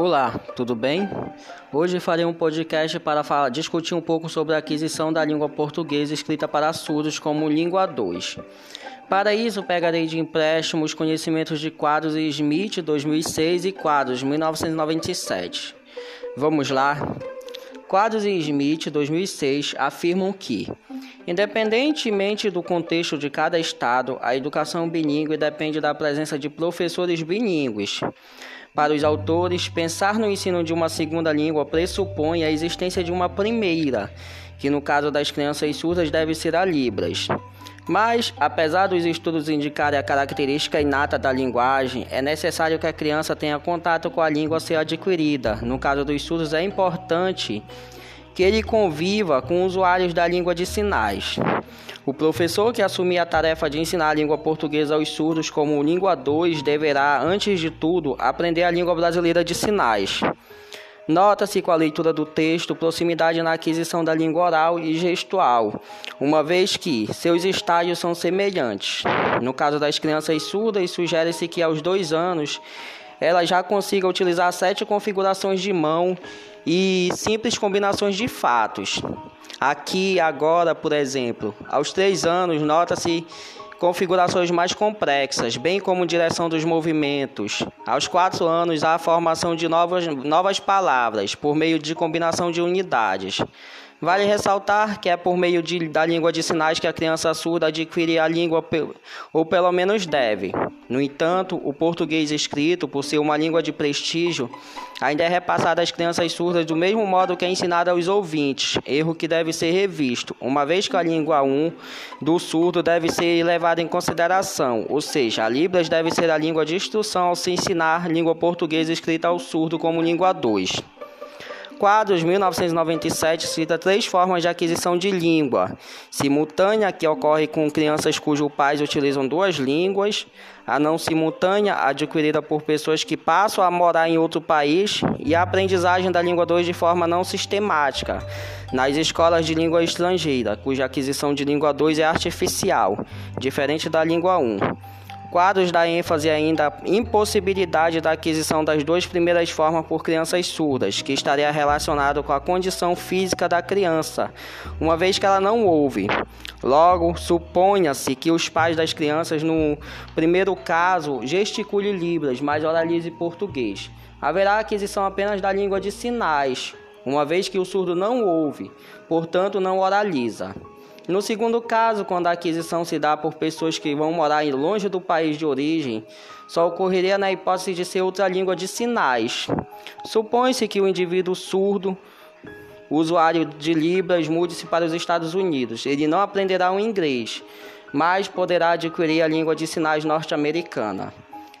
Olá, tudo bem? Hoje farei um podcast para falar, discutir um pouco sobre a aquisição da língua portuguesa escrita para surdos como língua 2. Para isso, pegarei de empréstimo os conhecimentos de quadros Smith 2006 e quadros 1997. Vamos lá? Quadros e Smith 2006 afirmam que, independentemente do contexto de cada estado, a educação bilíngue depende da presença de professores bilíngues. Para os autores, pensar no ensino de uma segunda língua pressupõe a existência de uma primeira, que no caso das crianças surdas deve ser a Libras. Mas, apesar dos estudos indicarem a característica inata da linguagem, é necessário que a criança tenha contato com a língua a ser adquirida. No caso dos surdos, é importante que ele conviva com usuários da língua de sinais. O professor que assumir a tarefa de ensinar a língua portuguesa aos surdos como língua 2 deverá, antes de tudo, aprender a língua brasileira de sinais. Nota-se com a leitura do texto proximidade na aquisição da língua oral e gestual, uma vez que seus estágios são semelhantes. No caso das crianças surdas, sugere-se que aos dois anos ela já consiga utilizar sete configurações de mão e simples combinações de fatos. Aqui, agora, por exemplo, aos três anos, nota-se configurações mais complexas, bem como direção dos movimentos. Aos quatro anos, há a formação de novas, novas palavras por meio de combinação de unidades. Vale ressaltar que é por meio de, da língua de sinais que a criança surda adquire a língua, ou pelo menos deve. No entanto, o português escrito, por ser uma língua de prestígio, ainda é repassado às crianças surdas do mesmo modo que é ensinado aos ouvintes, erro que deve ser revisto, uma vez que a língua 1 do surdo deve ser levada em consideração, ou seja, a Libras deve ser a língua de instrução ao se ensinar língua portuguesa escrita ao surdo como língua 2. Quadros 1997 cita três formas de aquisição de língua: simultânea, que ocorre com crianças cujos pais utilizam duas línguas, a não simultânea, adquirida por pessoas que passam a morar em outro país, e a aprendizagem da língua 2 de forma não sistemática, nas escolas de língua estrangeira, cuja aquisição de língua 2 é artificial, diferente da língua 1. Quadros da ênfase ainda impossibilidade da aquisição das duas primeiras formas por crianças surdas, que estaria relacionado com a condição física da criança, uma vez que ela não ouve. Logo, suponha-se que os pais das crianças, no primeiro caso, gesticulem libras, mas oralize português. Haverá aquisição apenas da língua de sinais, uma vez que o surdo não ouve, portanto não oraliza. No segundo caso, quando a aquisição se dá por pessoas que vão morar longe do país de origem, só ocorreria na hipótese de ser outra língua de sinais. Supõe-se que o indivíduo surdo, usuário de Libras, mude-se para os Estados Unidos. Ele não aprenderá o inglês, mas poderá adquirir a língua de sinais norte-americana.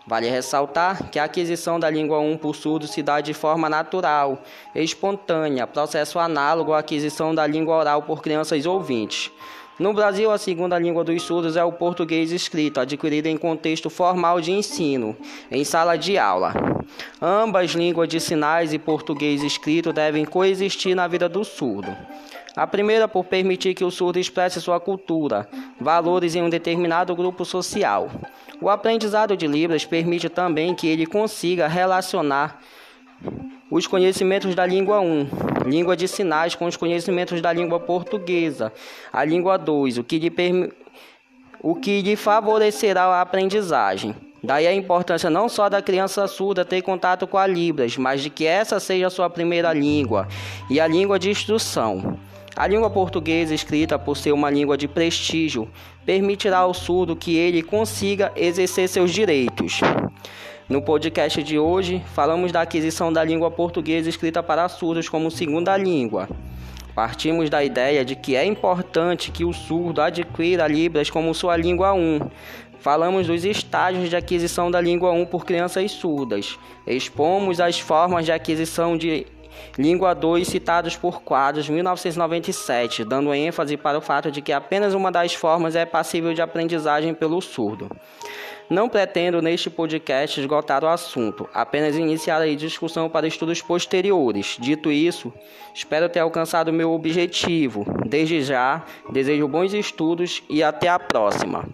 Vale ressaltar que a aquisição da língua 1 por surdo se dá de forma natural, espontânea, processo análogo à aquisição da língua oral por crianças ouvintes. No Brasil, a segunda língua dos surdos é o português escrito, adquirido em contexto formal de ensino, em sala de aula. Ambas línguas de sinais e português escrito devem coexistir na vida do surdo. A primeira por permitir que o surdo expresse sua cultura, valores em um determinado grupo social. O aprendizado de Libras permite também que ele consiga relacionar os conhecimentos da língua 1, língua de sinais, com os conhecimentos da língua portuguesa, a língua 2, o que lhe, o que lhe favorecerá a aprendizagem. Daí a importância não só da criança surda ter contato com a Libras, mas de que essa seja a sua primeira língua e a língua de instrução. A língua portuguesa, escrita por ser uma língua de prestígio, permitirá ao surdo que ele consiga exercer seus direitos. No podcast de hoje, falamos da aquisição da língua portuguesa escrita para surdos como segunda língua. Partimos da ideia de que é importante que o surdo adquira Libras como sua língua 1. Falamos dos estágios de aquisição da língua 1 por crianças surdas. Expomos as formas de aquisição de Língua 2, citados por Quadros, 1997, dando ênfase para o fato de que apenas uma das formas é passível de aprendizagem pelo surdo. Não pretendo neste podcast esgotar o assunto, apenas iniciar a discussão para estudos posteriores. Dito isso, espero ter alcançado meu objetivo. Desde já, desejo bons estudos e até a próxima.